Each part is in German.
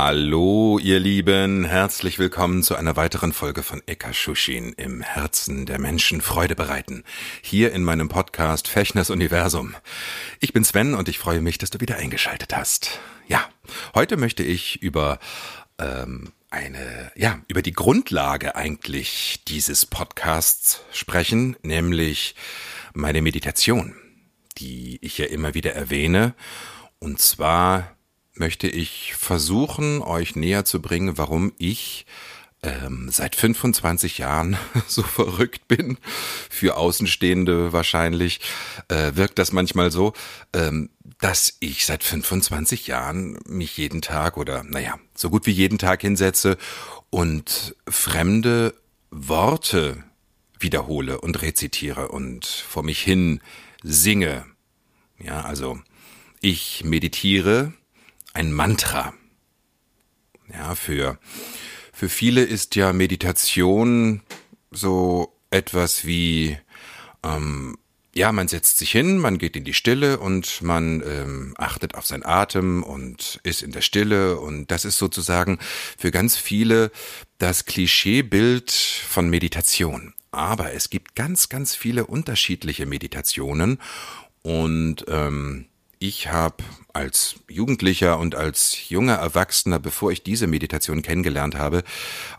Hallo, ihr Lieben, herzlich willkommen zu einer weiteren Folge von Ekashushin im Herzen der Menschen Freude bereiten. Hier in meinem Podcast Fechners Universum. Ich bin Sven und ich freue mich, dass du wieder eingeschaltet hast. Ja, heute möchte ich über ähm, eine, ja, über die Grundlage eigentlich dieses Podcasts sprechen, nämlich meine Meditation, die ich ja immer wieder erwähne. Und zwar möchte ich versuchen, euch näher zu bringen, warum ich ähm, seit 25 Jahren so verrückt bin. Für Außenstehende wahrscheinlich äh, wirkt das manchmal so, ähm, dass ich seit 25 Jahren mich jeden Tag oder naja, so gut wie jeden Tag hinsetze und fremde Worte wiederhole und rezitiere und vor mich hin singe. Ja, also ich meditiere ein Mantra. Ja, für, für viele ist ja Meditation so etwas wie, ähm, ja, man setzt sich hin, man geht in die Stille und man ähm, achtet auf seinen Atem und ist in der Stille und das ist sozusagen für ganz viele das Klischeebild von Meditation. Aber es gibt ganz, ganz viele unterschiedliche Meditationen und ähm, ich habe als Jugendlicher und als junger Erwachsener, bevor ich diese Meditation kennengelernt habe,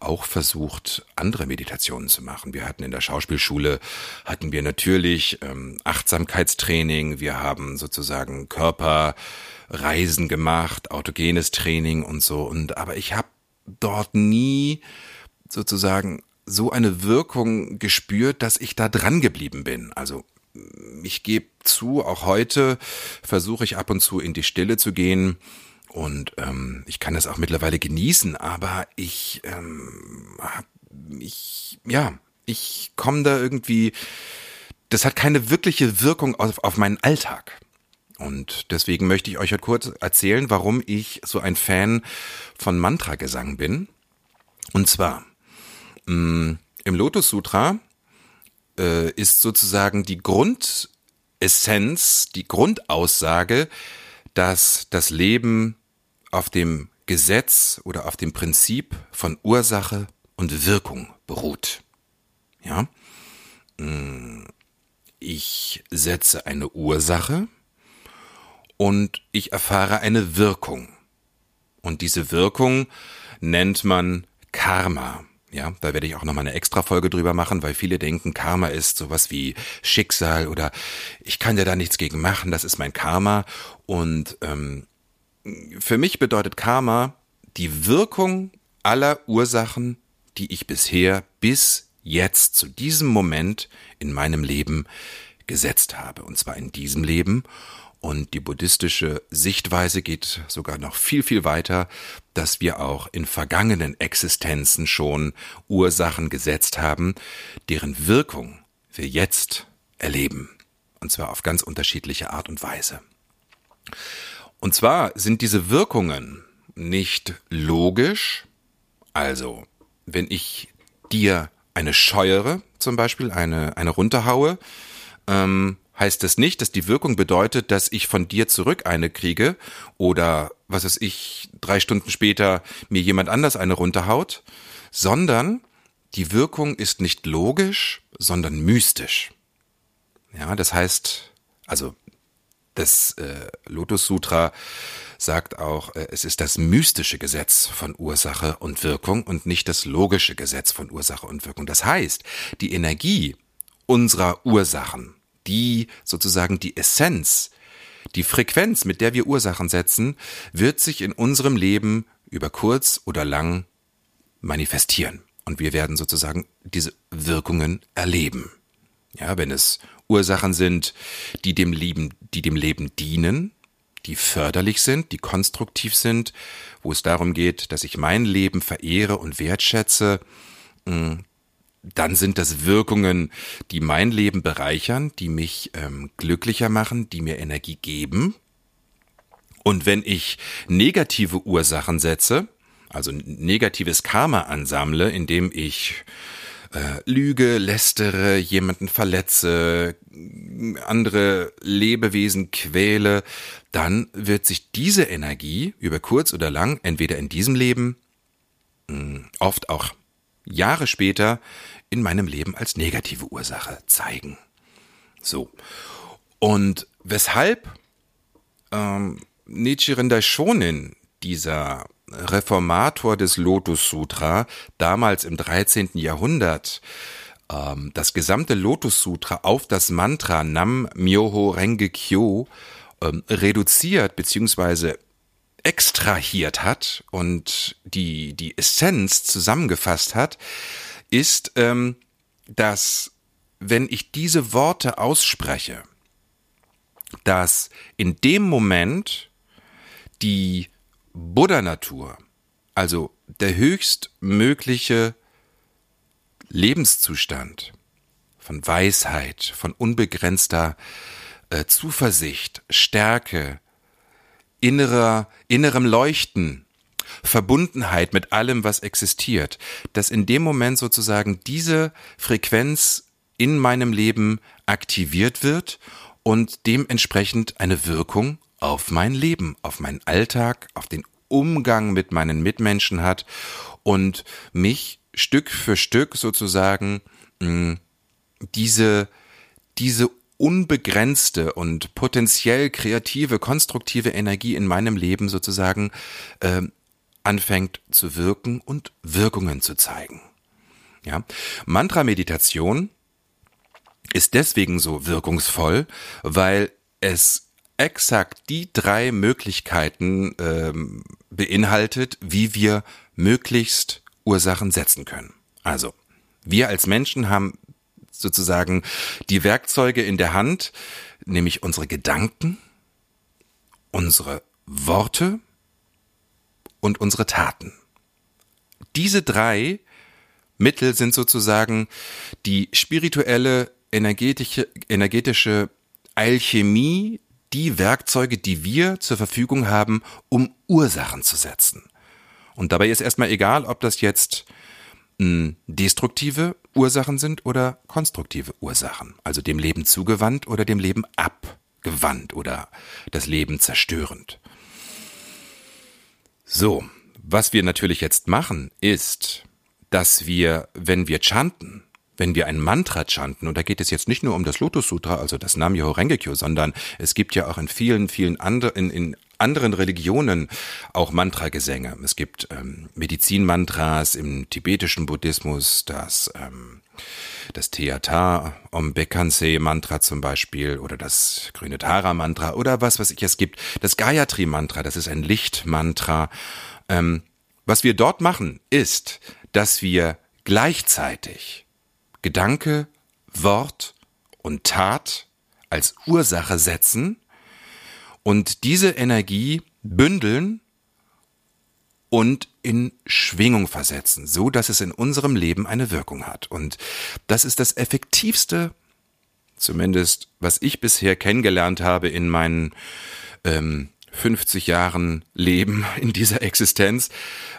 auch versucht, andere Meditationen zu machen. Wir hatten in der Schauspielschule, hatten wir natürlich ähm, Achtsamkeitstraining, wir haben sozusagen Körperreisen gemacht, autogenes Training und so. Und aber ich habe dort nie sozusagen so eine Wirkung gespürt, dass ich da dran geblieben bin. Also ich gebe zu, auch heute versuche ich ab und zu in die Stille zu gehen. Und ähm, ich kann das auch mittlerweile genießen, aber ich, ähm, ich ja, ich komme da irgendwie, das hat keine wirkliche Wirkung auf, auf meinen Alltag. Und deswegen möchte ich euch heute kurz erzählen, warum ich so ein Fan von Mantragesang bin. Und zwar, mh, mm, im Lotus Sutra äh, ist sozusagen die Grundessenz, die Grundaussage, dass das Leben auf dem Gesetz oder auf dem Prinzip von Ursache und Wirkung beruht. Ja? Mm, ich setze eine Ursache und ich erfahre eine Wirkung. Und diese Wirkung nennt man Karma. Ja, da werde ich auch nochmal eine extra Folge drüber machen, weil viele denken, Karma ist sowas wie Schicksal oder ich kann ja da nichts gegen machen, das ist mein Karma. Und ähm, für mich bedeutet Karma die Wirkung aller Ursachen, die ich bisher bis jetzt zu diesem Moment in meinem Leben gesetzt habe. Und zwar in diesem Leben und die buddhistische Sichtweise geht sogar noch viel, viel weiter, dass wir auch in vergangenen Existenzen schon Ursachen gesetzt haben, deren Wirkung wir jetzt erleben. Und zwar auf ganz unterschiedliche Art und Weise. Und zwar sind diese Wirkungen nicht logisch, also wenn ich dir eine scheuere, zum Beispiel eine, eine runterhaue, ähm, heißt das nicht, dass die Wirkung bedeutet, dass ich von dir zurück eine kriege oder was weiß ich, drei Stunden später mir jemand anders eine runterhaut, sondern die Wirkung ist nicht logisch, sondern mystisch. Ja, das heißt, also das äh, Lotus Sutra sagt auch, äh, es ist das mystische Gesetz von Ursache und Wirkung und nicht das logische Gesetz von Ursache und Wirkung. Das heißt, die Energie unserer Ursachen die sozusagen die Essenz, die Frequenz, mit der wir Ursachen setzen, wird sich in unserem Leben über kurz oder lang manifestieren. Und wir werden sozusagen diese Wirkungen erleben. Ja, wenn es Ursachen sind, die dem Leben, die dem Leben dienen, die förderlich sind, die konstruktiv sind, wo es darum geht, dass ich mein Leben verehre und wertschätze, mm, dann sind das Wirkungen, die mein Leben bereichern, die mich ähm, glücklicher machen, die mir Energie geben. Und wenn ich negative Ursachen setze, also negatives Karma ansammle, indem ich äh, lüge, lästere, jemanden verletze, andere Lebewesen quäle, dann wird sich diese Energie über kurz oder lang, entweder in diesem Leben, hm, oft auch Jahre später, in meinem Leben als negative Ursache zeigen. So. Und weshalb ähm, Nichiren Daishonin, dieser Reformator des Lotus Sutra, damals im 13. Jahrhundert, ähm, das gesamte Lotus Sutra auf das Mantra Nam Myoho Renge Kyo ähm, reduziert bzw. extrahiert hat und die, die Essenz zusammengefasst hat, ist, ähm, dass wenn ich diese Worte ausspreche, dass in dem Moment die Buddha-Natur, also der höchstmögliche Lebenszustand von Weisheit, von unbegrenzter äh, Zuversicht, Stärke, innerer, innerem Leuchten, Verbundenheit mit allem, was existiert, dass in dem Moment sozusagen diese Frequenz in meinem Leben aktiviert wird und dementsprechend eine Wirkung auf mein Leben, auf meinen Alltag, auf den Umgang mit meinen Mitmenschen hat und mich Stück für Stück sozusagen mh, diese, diese unbegrenzte und potenziell kreative, konstruktive Energie in meinem Leben sozusagen äh, anfängt zu wirken und Wirkungen zu zeigen. Ja, Mantra-Meditation ist deswegen so wirkungsvoll, weil es exakt die drei Möglichkeiten ähm, beinhaltet, wie wir möglichst Ursachen setzen können. Also, wir als Menschen haben sozusagen die Werkzeuge in der Hand, nämlich unsere Gedanken, unsere Worte und unsere Taten. Diese drei Mittel sind sozusagen die spirituelle, energetische, energetische Alchemie die Werkzeuge, die wir zur Verfügung haben, um Ursachen zu setzen. Und dabei ist erstmal egal, ob das jetzt hm, destruktive Ursachen sind oder konstruktive Ursachen, also dem Leben zugewandt oder dem Leben abgewandt oder das Leben zerstörend. So, was wir natürlich jetzt machen, ist, dass wir, wenn wir chanten, wenn wir ein Mantra chanten, und da geht es jetzt nicht nur um das Lotus Sutra, also das Nam-Myoho Renge-kyo, sondern es gibt ja auch in vielen, vielen anderen, in, in anderen Religionen auch Mantragesänge. Es gibt ähm, Medizinmantras im tibetischen Buddhismus, das ähm, das Theata Om Bekkanse Mantra zum Beispiel oder das grüne Tara Mantra oder was was ich es gibt. Das Gayatri Mantra, das ist ein Lichtmantra. Ähm, was wir dort machen, ist, dass wir gleichzeitig Gedanke, Wort und Tat als Ursache setzen und diese Energie bündeln und in Schwingung versetzen, so dass es in unserem Leben eine Wirkung hat. Und das ist das effektivste, zumindest was ich bisher kennengelernt habe in meinen ähm, 50 Jahren Leben in dieser Existenz,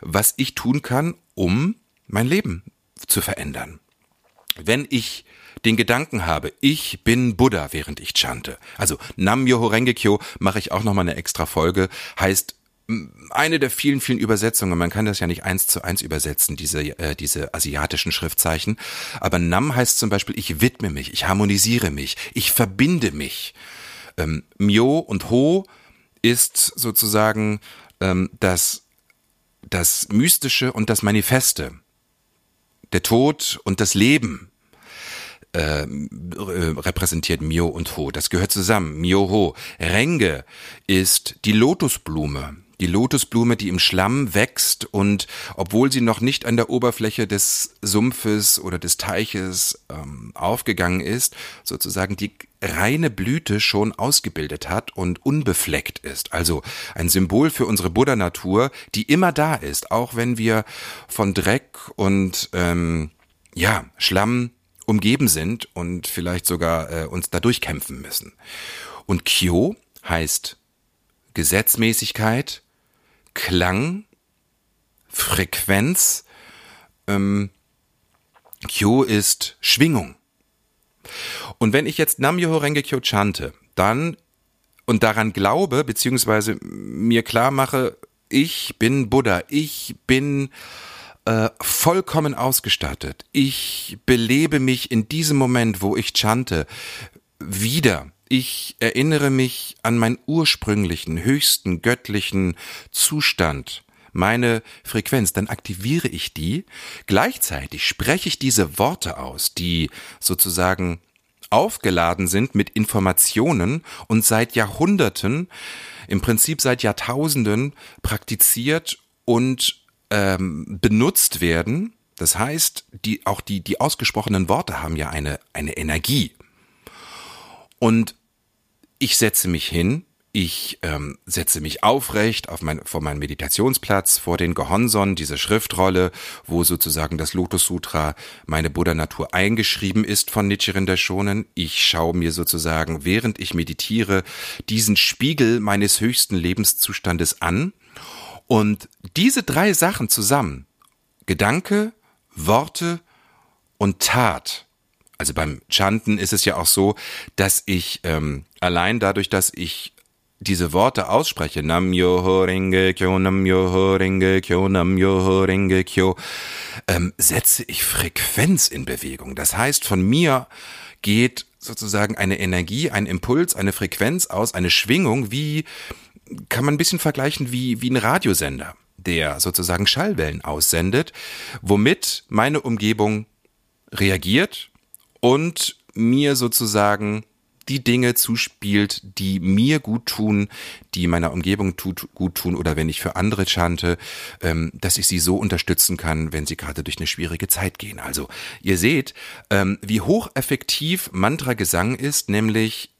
was ich tun kann, um mein Leben zu verändern wenn ich den Gedanken habe, ich bin Buddha, während ich chante. Also Nam Myoho Renge Kyo mache ich auch noch mal eine extra Folge, heißt eine der vielen, vielen Übersetzungen, man kann das ja nicht eins zu eins übersetzen, diese, äh, diese asiatischen Schriftzeichen, aber Nam heißt zum Beispiel, ich widme mich, ich harmonisiere mich, ich verbinde mich. Ähm, Myo und Ho ist sozusagen ähm, das, das Mystische und das Manifeste. Der Tod und das Leben äh, repräsentiert Mio und Ho. Das gehört zusammen. Mio Ho. Renge ist die Lotusblume. Die Lotusblume, die im Schlamm wächst und obwohl sie noch nicht an der Oberfläche des Sumpfes oder des Teiches ähm, aufgegangen ist, sozusagen die reine Blüte schon ausgebildet hat und unbefleckt ist. Also ein Symbol für unsere Buddha-Natur, die immer da ist, auch wenn wir von Dreck und ähm, ja Schlamm umgeben sind und vielleicht sogar äh, uns da durchkämpfen müssen. Und Kyo heißt Gesetzmäßigkeit, Klang, Frequenz. Ähm, Kyo ist Schwingung. Und wenn ich jetzt Nam-Myoho Renge Kyo chante, dann und daran glaube, beziehungsweise mir klar mache, ich bin Buddha, ich bin äh, vollkommen ausgestattet. Ich belebe mich in diesem Moment, wo ich chante, wieder. Ich erinnere mich an meinen ursprünglichen, höchsten, göttlichen Zustand, meine Frequenz, dann aktiviere ich die. Gleichzeitig spreche ich diese Worte aus, die sozusagen aufgeladen sind mit Informationen und seit Jahrhunderten, im Prinzip seit Jahrtausenden praktiziert und ähm, benutzt werden. Das heißt, die, auch die, die ausgesprochenen Worte haben ja eine, eine Energie. Und ich setze mich hin, ich ähm, setze mich aufrecht auf mein, vor meinem Meditationsplatz, vor den Gehonson, diese Schriftrolle, wo sozusagen das Lotus Sutra, meine Buddha-Natur eingeschrieben ist von Nichiren Daishonin. Ich schaue mir sozusagen, während ich meditiere, diesen Spiegel meines höchsten Lebenszustandes an. Und diese drei Sachen zusammen, Gedanke, Worte und Tat, also beim Chanten ist es ja auch so, dass ich ähm, allein dadurch, dass ich diese Worte ausspreche, Nam Yoho Renge Kyo, Nam Yoho Renge Kyo, Nam Yoho Renge Kyo, ähm, setze ich Frequenz in Bewegung. Das heißt, von mir geht sozusagen eine Energie, ein Impuls, eine Frequenz aus, eine Schwingung, wie kann man ein bisschen vergleichen wie, wie ein Radiosender, der sozusagen Schallwellen aussendet, womit meine Umgebung reagiert und mir sozusagen die Dinge zuspielt, die mir gut tun, die meiner Umgebung tut, gut tun oder wenn ich für andere chante, ähm, dass ich sie so unterstützen kann, wenn sie gerade durch eine schwierige Zeit gehen. Also ihr seht, ähm, wie hocheffektiv Mantra-Gesang ist, nämlich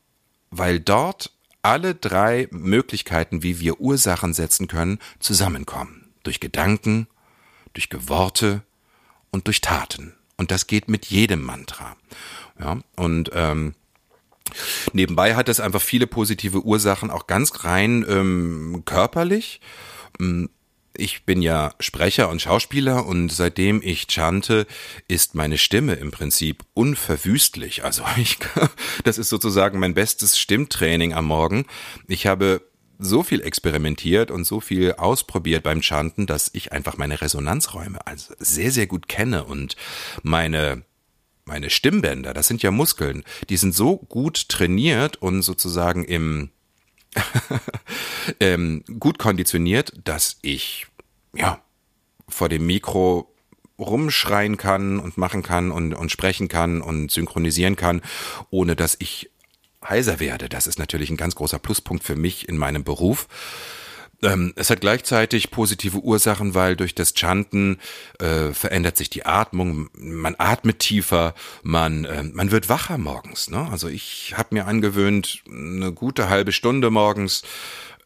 weil dort alle drei Möglichkeiten, wie wir Ursachen setzen können, zusammenkommen. Durch Gedanken, durch Geworte und durch Taten. Und das geht mit jedem Mantra. Ja, und ähm, Nebenbei hat es einfach viele positive Ursachen, auch ganz rein ähm, körperlich. Mm, ich bin ja Sprecher und Schauspieler und seitdem ich chante, ist meine Stimme im Prinzip unverwüstlich. Also ich, das ist sozusagen mein bestes Stimmtraining am Morgen. Ich habe so viel experimentiert und so viel ausprobiert beim Chanten, dass ich einfach meine Resonanzräume also sehr, sehr gut kenne und meine meine Stimmbänder, das sind ja Muskeln, die sind so gut trainiert und sozusagen im ähm, gut konditioniert, dass ich ja vor dem Mikro rumschreien kann und machen kann und, und sprechen kann und synchronisieren kann, ohne dass ich heiser werde. Das ist natürlich ein ganz großer Pluspunkt für mich in meinem Beruf. Ähm, es hat gleichzeitig positive Ursachen, weil durch das Chanten äh, verändert sich die Atmung, man atmet tiefer, man, äh, man wird wacher morgens. Ne? Also ich habe mir angewöhnt, eine gute halbe Stunde morgens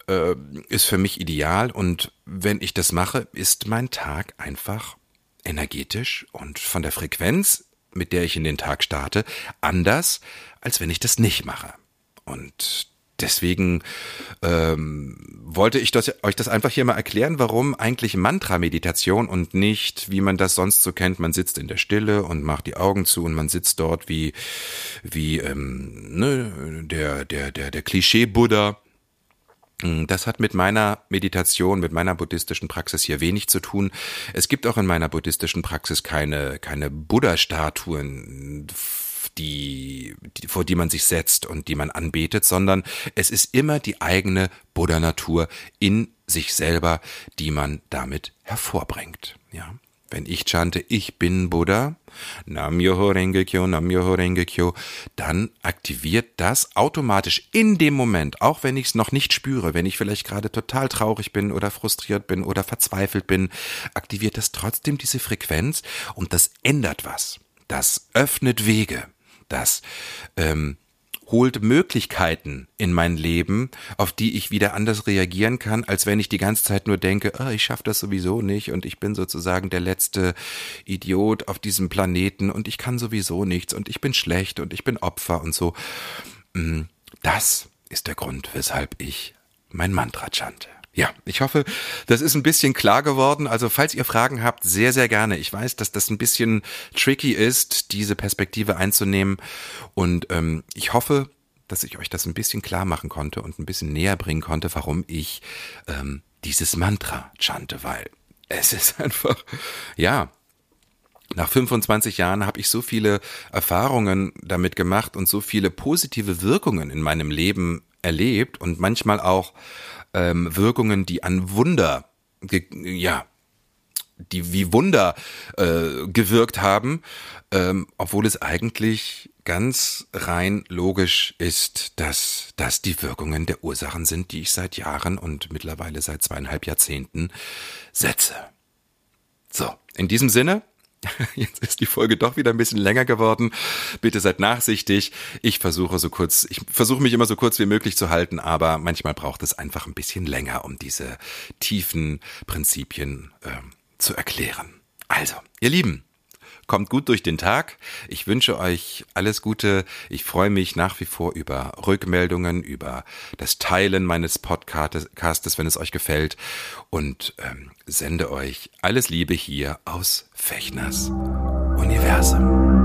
äh, ist für mich ideal und wenn ich das mache, ist mein Tag einfach energetisch und von der Frequenz, mit der ich in den Tag starte, anders, als wenn ich das nicht mache. Und deswegen ähm, wollte ich das, euch das einfach hier mal erklären, warum eigentlich Mantra-Meditation und nicht, wie man das sonst so kennt, man sitzt in der Stille und macht die Augen zu und man sitzt dort wie, wie ähm, ne, der, der, der, der Klischee-Buddha. Hm, das hat mit meiner Meditation, mit meiner buddhistischen Praxis hier wenig zu tun. Es gibt auch in meiner buddhistischen Praxis keine, keine Buddha-Statuen die, die, vor die man sich setzt und die man anbetet, sondern es ist immer die eigene Buddha-Natur in sich selber, die man damit hervorbringt. Ja. Wenn ich chante, ich bin Buddha, Nam Yoho Renge Kyo, Nam Yoho Renge Kyo, dann aktiviert das automatisch in dem Moment, auch wenn ich es noch nicht spüre, wenn ich vielleicht gerade total traurig bin oder frustriert bin oder verzweifelt bin, aktiviert das trotzdem diese Frequenz und das ändert was. Das öffnet Wege das ähm, holt Möglichkeiten in mein Leben, auf die ich wieder anders reagieren kann, als wenn ich die ganze Zeit nur denke, oh, ich schaffe das sowieso nicht und ich bin sozusagen der letzte Idiot auf diesem Planeten und ich kann sowieso nichts und ich bin schlecht und ich bin Opfer und so. Mm, das ist der Grund, weshalb ich mein Mantra chante. Ja, ich hoffe, das ist ein bisschen klar geworden. Also falls ihr Fragen habt, sehr, sehr gerne. Ich weiß, dass das ein bisschen tricky ist, diese Perspektive einzunehmen. Und ähm, ich hoffe, dass ich euch das ein bisschen klar machen konnte und ein bisschen näher bringen konnte, warum ich ähm, dieses Mantra chante, weil es ist einfach, ja, nach 25 Jahren habe ich so viele Erfahrungen damit gemacht und so viele positive Wirkungen in meinem Leben erlebt und manchmal auch ähm, Wirkungen, die an Wunder, ja, die wie Wunder äh, gewirkt haben, ähm, obwohl es eigentlich ganz rein logisch ist, dass das die Wirkungen der Ursachen sind, die ich seit Jahren und mittlerweile seit zweieinhalb Jahrzehnten setze. So, in diesem Sinne, Jetzt ist die Folge doch wieder ein bisschen länger geworden. Bitte seid nachsichtig. Ich versuche so kurz, ich versuche mich immer so kurz wie möglich zu halten, aber manchmal braucht es einfach ein bisschen länger, um diese tiefen Prinzipien äh, zu erklären. Also, ihr Lieben, Kommt gut durch den Tag. Ich wünsche euch alles Gute. Ich freue mich nach wie vor über Rückmeldungen, über das Teilen meines Podcastes, wenn es euch gefällt. Und ähm, sende euch alles Liebe hier aus Fechners Universum.